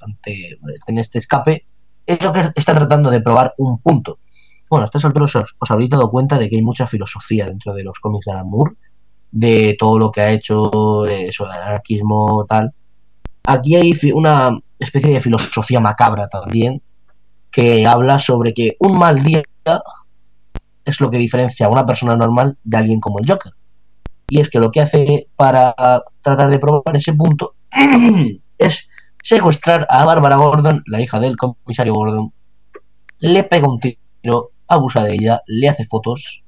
ante en este escape, el Joker está tratando de probar un punto. Bueno, a estas os, os, habréis dado cuenta de que hay mucha filosofía dentro de los cómics de Alan Moore, de todo lo que ha hecho, de anarquismo, tal. Aquí hay una especie de filosofía macabra también, que habla sobre que un mal día es lo que diferencia a una persona normal de alguien como el Joker. Y es que lo que hace para tratar de probar ese punto es secuestrar a Bárbara Gordon, la hija del comisario Gordon, le pega un tiro, abusa de ella, le hace fotos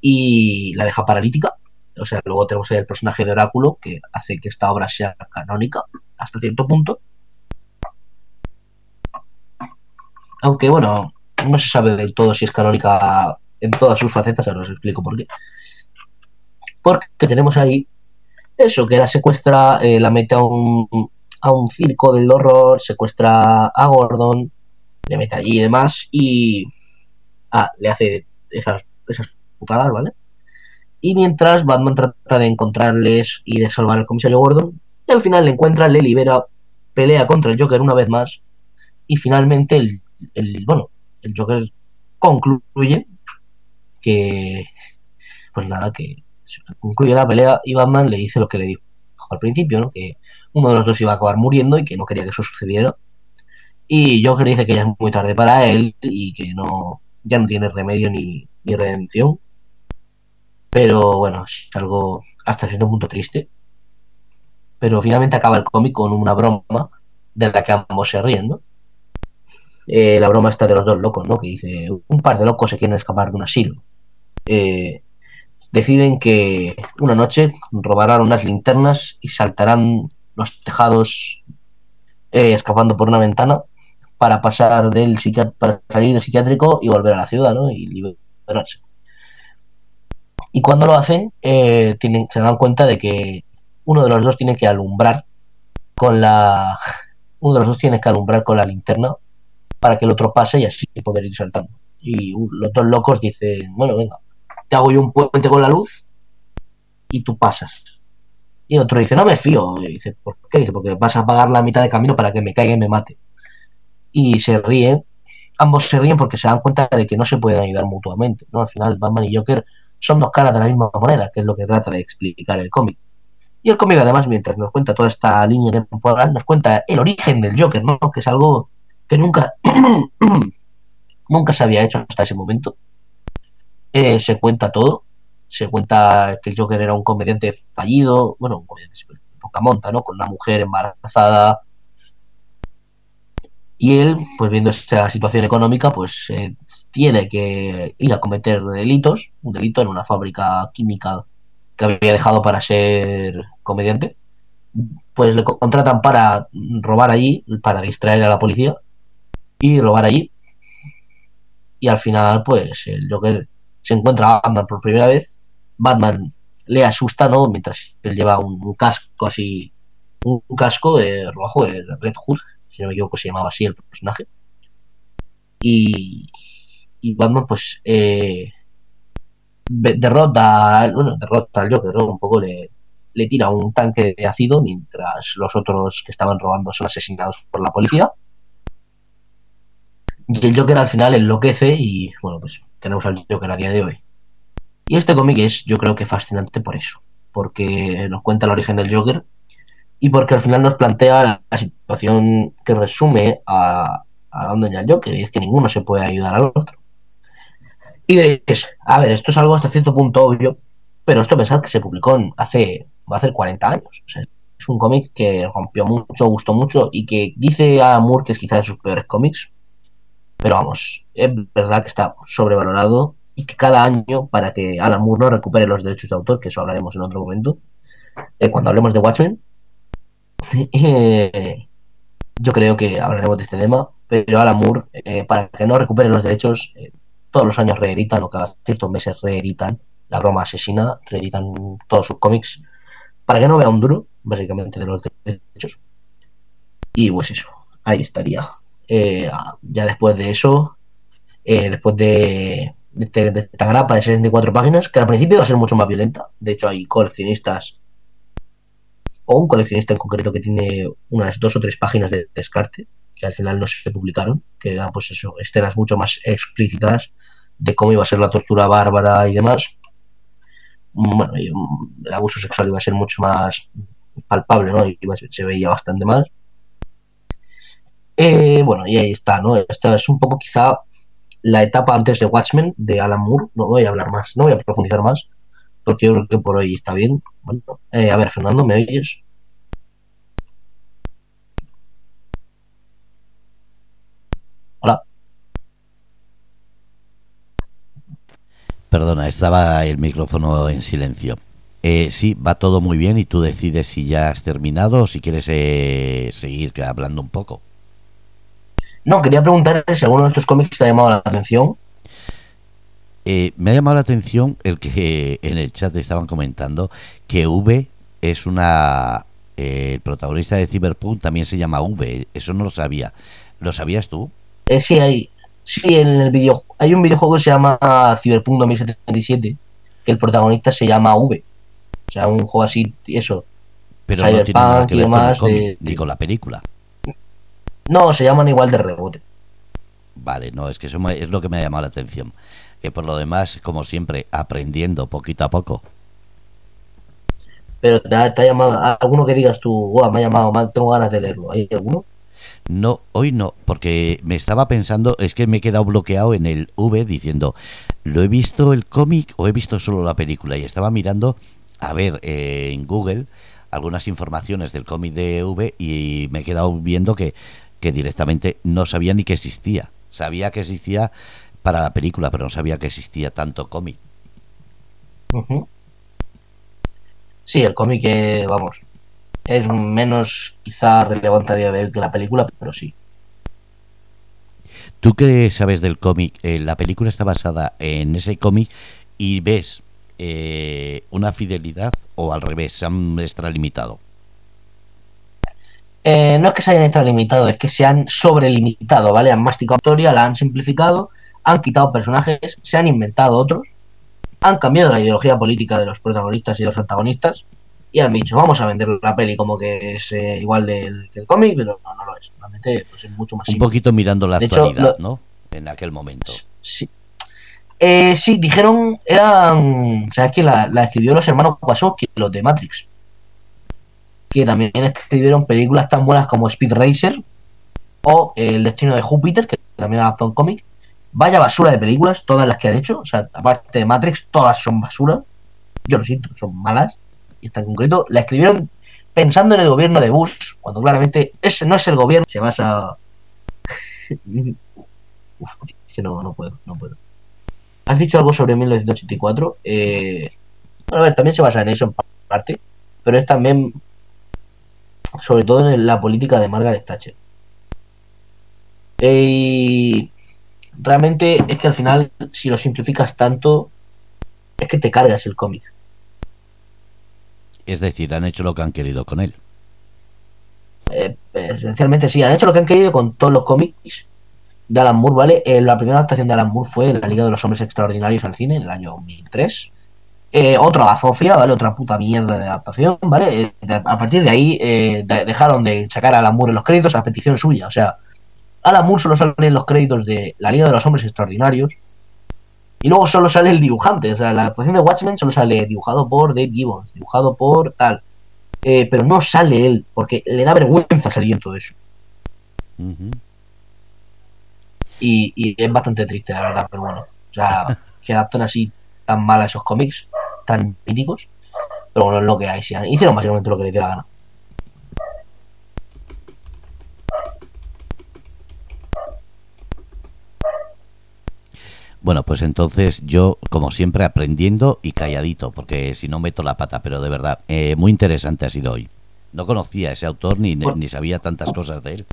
y la deja paralítica. O sea, luego tenemos el personaje de Oráculo que hace que esta obra sea canónica hasta cierto punto. Aunque bueno, no se sabe del todo si es canónica en todas sus facetas, ahora os explico por qué. Porque tenemos ahí eso, que la secuestra, eh, la mete a un, a un circo del horror, secuestra a Gordon, le mete allí y demás, y ah, le hace esas, esas putadas, ¿vale? Y mientras Batman trata de encontrarles y de salvar al comisario Gordon, y al final le encuentra, le libera, pelea contra el Joker una vez más, y finalmente el, el bueno, el Joker concluye que, pues nada, que concluye la pelea y Batman le dice lo que le dijo al principio, ¿no? Que uno de los dos iba a acabar muriendo y que no quería que eso sucediera. Y Joker dice que ya es muy tarde para él y que no ya no tiene remedio ni, redención. Pero bueno, es algo hasta cierto punto triste. Pero finalmente acaba el cómic con una broma de la que ambos se ríen. Eh, la broma está de los dos locos, ¿no? Que dice, un par de locos se quieren escapar de un asilo. Eh, deciden que una noche robarán unas linternas y saltarán los tejados eh, escapando por una ventana para pasar del para salir del psiquiátrico y volver a la ciudad, ¿no? Y liberarse. Y cuando lo hacen, eh, tienen, se dan cuenta de que uno de los dos tiene que alumbrar con la uno de los dos tiene que alumbrar con la linterna para que el otro pase y así poder ir saltando. Y los dos locos dicen, bueno, venga, te hago yo un puente con la luz y tú pasas. Y el otro dice, no me fío. Dice, ¿por qué? Dice, porque vas a pagar la mitad de camino para que me caiga y me mate. Y se ríen. Ambos se ríen porque se dan cuenta de que no se pueden ayudar mutuamente. ¿no? Al final, Batman y Joker son dos caras de la misma moneda, que es lo que trata de explicar el cómic. Y el cómic, además, mientras nos cuenta toda esta línea temporal, nos cuenta el origen del Joker, ¿no? Que es algo que nunca, nunca se había hecho hasta ese momento. Eh, se cuenta todo. Se cuenta que el Joker era un comediante fallido, bueno, un comediante poca monta, ¿no? Con una mujer embarazada. Y él, pues viendo esta situación económica, pues eh, tiene que ir a cometer delitos, un delito en una fábrica química que había dejado para ser comediante. Pues le contratan para robar allí, para distraer a la policía y robar allí. Y al final, pues el Joker se encuentra a por primera vez. Batman le asusta, ¿no? Mientras él lleva un, casco así, un, casco de rojo, de Red Hood, si no me equivoco, se llamaba así el personaje. Y, y Batman, pues, eh, derrota, bueno, derrota al Joker, Un poco le, le tira un tanque de ácido mientras los otros que estaban robando son asesinados por la policía. Y el Joker al final enloquece y, bueno, pues tenemos al Joker a día de hoy. Y este cómic es, yo creo que fascinante por eso, porque nos cuenta el origen del Joker y porque al final nos plantea la situación que resume a, a donde el Joker, y es que ninguno se puede ayudar al otro. Y es, a ver, esto es algo hasta cierto punto obvio, pero esto pensad que se publicó hace, va a hacer 40 años. es un cómic que rompió mucho, gustó mucho y que dice a Moore que es quizás de sus peores cómics Pero vamos, es verdad que está sobrevalorado y que cada año, para que Alan Moore no recupere los derechos de autor, que eso hablaremos en otro momento, eh, cuando hablemos de Watchmen, eh, yo creo que hablaremos de este tema, pero Alan Moore, eh, para que no recupere los derechos, todos los años reeditan o cada ciertos meses reeditan La broma asesina, reeditan todos sus cómics, para que no vea un duro, básicamente, de los derechos. Y pues eso, ahí estaría. Ya después de eso, después de, de, este- de esta grapa de 64 páginas, que al principio va a ser mucho más violenta, de hecho hay coleccionistas o un coleccionista en concreto que tiene unas dos o tres páginas de descarte que al final no se publicaron, que eran pues eso, escenas mucho más explícitas de cómo iba a ser la tortura bárbara y demás. Bueno, mm, el abuso sexual iba a ser mucho más palpable, ¿no? Y se veía bastante más. Eh, bueno, y ahí está, ¿no? Esta es un poco quizá la etapa antes de Watchmen de Alan Moore. No voy a hablar más, no voy a profundizar más, porque creo que por hoy está bien. Bueno, eh, a ver, Fernando, ¿me oyes? Hola. Perdona, estaba el micrófono en silencio. Eh, sí, va todo muy bien y tú decides si ya has terminado o si quieres eh, seguir hablando un poco. No, quería preguntarte si alguno de estos cómics te ha llamado la atención. Eh, me ha llamado la atención el que en el chat estaban comentando que V es una... eh, el protagonista de Cyberpunk también se llama V, eso no lo sabía. ¿Lo sabías tú? Eh, sí, hay, sí, en el video, hay un videojuego que se llama Cyberpunk 2077, que el protagonista se llama V. O sea, un juego así, eso. Pero no tiene nada que y ver con el demás cómic, de- ni con la película. No, se llaman igual de rebote. Vale, no, es que eso me- es lo que me ha llamado la atención. Eh, por lo demás, como siempre, aprendiendo poquito a poco. Pero te ha, te ha llamado, alguno que digas tú, "Guau, me ha llamado, ha- tengo ganas de leerlo. ¿Hay alguno? No, hoy no, porque me estaba pensando, es que me he quedado bloqueado en el V diciendo, ¿lo he visto el cómic o he visto solo la película? Y estaba mirando, a ver, eh, en Google algunas informaciones del cómic de V y me he quedado viendo que, que directamente no sabía ni que existía. Sabía que existía para la película, pero no sabía que existía tanto cómic. Sí, el cómic, eh, vamos, es menos quizá relevante a día de hoy que la película, pero sí. ¿Tú qué sabes del cómic? Eh, la película está basada en ese cómic y ves eh, una fidelidad o al revés, se han extralimitado. Eh, no es que se hayan extralimitado, es que se han sobrelimitado, ¿vale? Han masticado la historia, la han simplificado, han quitado personajes, se han inventado otros, han cambiado la ideología política de los protagonistas y los antagonistas y han dicho, vamos a vender la peli como que es eh, igual del, que el cómic, pero no, no lo es. Realmente pues, es mucho más Un simple. poquito mirando la De hecho, actualidad, lo- ¿no? En aquel momento. Sí. Eh, sí, dijeron, eran, ¿sabes quién la, la escribió los hermanos Wachowski, los de Matrix? Que también escribieron películas tan buenas como Speed Racer o El destino de Júpiter, que también adaptó un cómic. Vaya basura de películas, todas las que han hecho. O sea, aparte de Matrix, todas son basura. Yo lo siento, son malas. Y esta en concreto la escribieron pensando en el gobierno de Bush, cuando claramente ese no es el gobierno, se basa. Uf, que no, no puedo, no puedo. Has dicho algo sobre 1984. Eh, bueno, a ver, también se basa en eso en parte, pero es también, sobre todo en la política de Margaret Thatcher. Eh, y realmente es que al final, si lo simplificas tanto, es que te cargas el cómic. Es decir, han hecho lo que han querido con él. Eh, esencialmente sí, han hecho lo que han querido con todos los cómics de Alan Moore, ¿vale? Eh, la primera adaptación de Alan Moore fue La Liga de los Hombres Extraordinarios al cine en el año 2003. Eh, otra bazofia, ¿vale? Otra puta mierda de adaptación, ¿vale? Eh, a partir de ahí eh, de- dejaron de sacar a Alan Moore en los créditos a petición suya. O sea, Alan Moore solo sale en los créditos de La Liga de los Hombres Extraordinarios y luego solo sale el dibujante. O sea, la adaptación de Watchmen solo sale dibujado por Dave Gibbons, dibujado por tal. Eh, pero no sale él, porque le da vergüenza salir en todo eso. Y, y es bastante triste, la verdad, pero bueno. O sea, que adaptan así tan mal a esos cómics, tan míticos. Pero bueno, es lo que hay. hicieron básicamente lo que les dio la gana. Bueno, pues entonces yo, como siempre, aprendiendo y calladito, porque si no meto la pata, pero de verdad, eh, muy interesante ha sido hoy. No conocía a ese autor ni, Pues- ni sabía tantas cosas de él.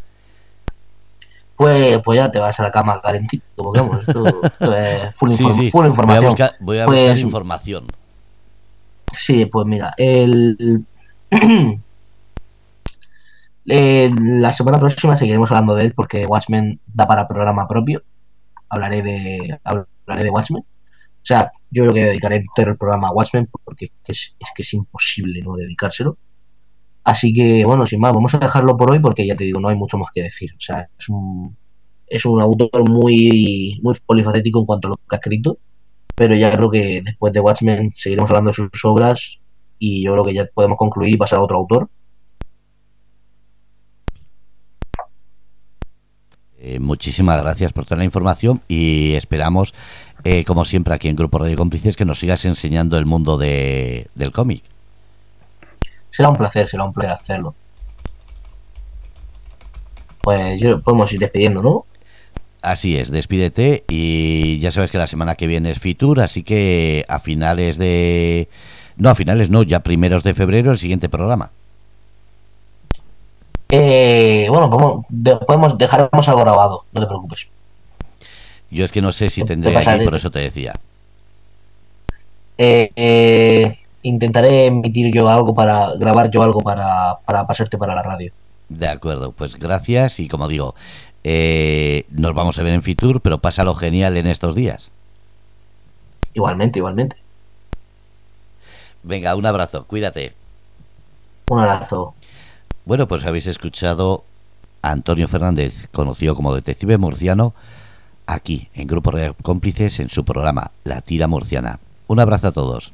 Pues, pues ya te vas a la cama calentito, porque vamos, esto, esto es full, Sí, inform- sí, full voy a información. buscar, voy a Pues- buscar información. Sí, pues mira, el... eh, la semana próxima seguiremos hablando de él porque Watchmen da para programa propio. Hablaré de hablaré de Watchmen. O sea, yo creo que dedicaré entero el programa a Watchmen porque es, es que es imposible no dedicárselo. Así que, bueno, sin más, vamos a dejarlo por hoy porque ya te digo, no hay mucho más que decir. O sea, es un, es un autor muy, muy polifacético en cuanto a lo que ha escrito. Pero ya creo que después de Watchmen seguiremos hablando de sus obras y yo creo que ya podemos concluir y pasar a otro autor. Eh, muchísimas gracias por toda la información y esperamos, eh, como siempre aquí en Grupo Radio Cómplices, que nos sigas enseñando el mundo de, del cómic. Será un placer, será un placer hacerlo. Pues yo podemos ir despidiendo, ¿no? Así es, despídete y ya sabes que la semana que viene es Fitur, así que a finales de... No, a finales no, ya primeros de febrero el siguiente programa. Eh, bueno, podemos, de- podemos dejaremos algo grabado, no te preocupes. Yo es que no sé si Te tendré allí, por eso te decía. Eh, eh, intentaré emitir yo algo para grabar yo algo para, para pasarte para la radio. De acuerdo, pues gracias y como digo, eh, nos vamos a ver en Fitur, pero pásalo genial en estos días. Igualmente, igualmente. Venga, un abrazo, cuídate. Un abrazo. Bueno, pues habéis escuchado a Antonio Fernández, conocido como Detective Murciano, aquí en Grupo de Cómplices en su programa La Tira Murciana. Un abrazo a todos.